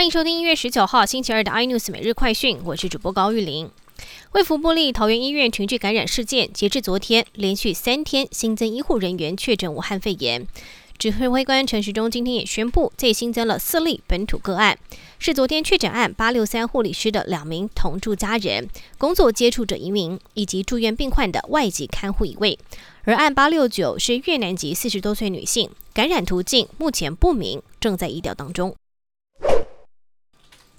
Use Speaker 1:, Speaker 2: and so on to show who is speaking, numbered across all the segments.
Speaker 1: 欢迎收听一月十九号星期二的 iNews 每日快讯，我是主播高玉玲。为福部立桃园医院群聚感染事件，截至昨天，连续三天新增医护人员确诊武汉肺炎。指挥官陈时中今天也宣布，再新增了四例本土个案，是昨天确诊案八六三护理师的两名同住家人、工作接触者一名，以及住院病患的外籍看护一位。而案八六九是越南籍四十多岁女性，感染途径目前不明，正在医调当中。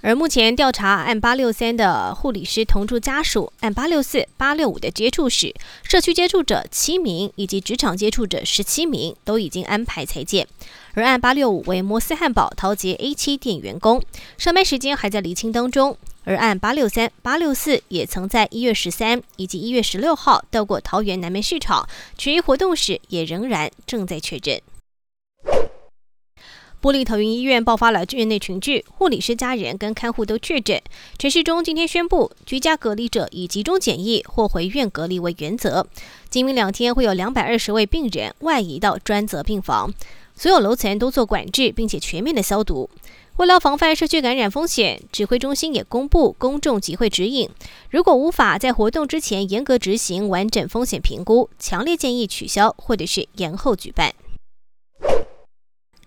Speaker 1: 而目前调查案八六三的护理师同住家属，案八六四、八六五的接触史，社区接触者七名以及职场接触者十七名都已经安排裁剪。而案八六五为摩斯汉堡陶杰 A 七店员工，上班时间还在厘清当中。而案八六三、八六四也曾在一月十三以及一月十六号到过桃园南门市场，群益活动时也仍然正在确诊。玻璃桃园医院爆发了院内群聚，护理师家人跟看护都确诊。陈世忠今天宣布，居家隔离者以集中检疫或回院隔离为原则。今明两天会有两百二十位病人外移到专责病房，所有楼层都做管制，并且全面的消毒。为了防范社区感染风险，指挥中心也公布公众集会指引：如果无法在活动之前严格执行完整风险评估，强烈建议取消或者是延后举办。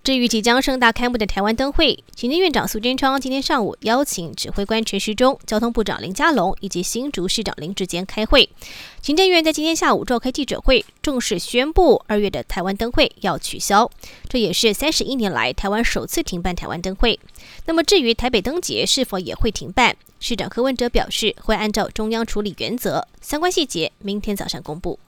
Speaker 1: 至于即将盛大开幕的台湾灯会，行政院长苏贞昌今天上午邀请指挥官陈时中、交通部长林佳龙以及新竹市长林志坚开会。行政院在今天下午召开记者会，正式宣布二月的台湾灯会要取消，这也是三十一年来台湾首次停办台湾灯会。那么至于台北灯节是否也会停办，市长柯文哲表示会按照中央处理原则，相关细节明天早上公布。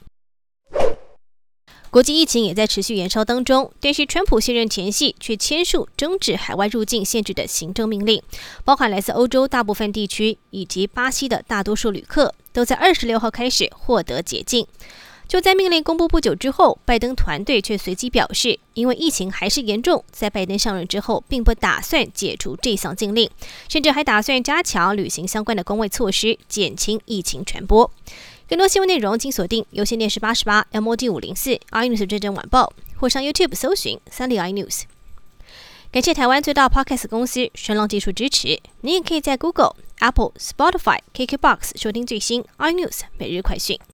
Speaker 1: 国际疫情也在持续延烧当中，但是川普卸任前夕却签署终止海外入境限制的行政命令，包含来自欧洲大部分地区以及巴西的大多数旅客都在二十六号开始获得解禁。就在命令公布不久之后，拜登团队却随即表示，因为疫情还是严重，在拜登上任之后，并不打算解除这项禁令，甚至还打算加强旅行相关的工位措施，减轻疫情传播。更多新闻内容，请锁定有线电视八十八 MOD 五零四 iNews 真真晚报，或上 YouTube 搜寻三立 iNews。感谢台湾最大 Podcast 公司声浪技术支持。你也可以在 Google、Apple、Spotify、KKBox 收听最新 iNews 每日快讯。